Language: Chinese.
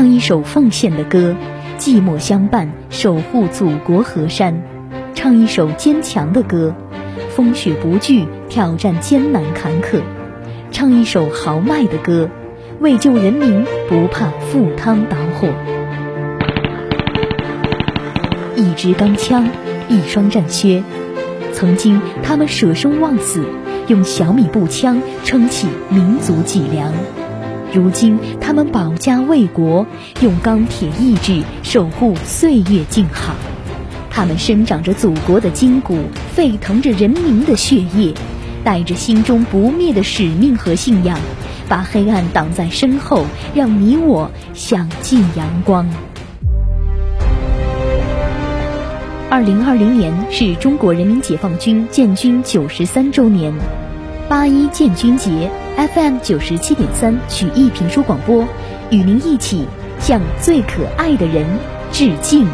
唱一首奉献的歌，寂寞相伴，守护祖国河山；唱一首坚强的歌，风雪不惧，挑战艰难坎坷；唱一首豪迈的歌，为救人民，不怕赴汤蹈火。一支钢枪，一双战靴，曾经他们舍生忘死，用小米步枪撑起民族脊梁。如今，他们保家卫国，用钢铁意志守护岁月静好。他们生长着祖国的筋骨，沸腾着人民的血液，带着心中不灭的使命和信仰，把黑暗挡在身后，让你我享尽阳光。二零二零年是中国人民解放军建军九十三周年，八一建军节。FM 九十七点三曲艺评书广播，与您一起向最可爱的人致敬。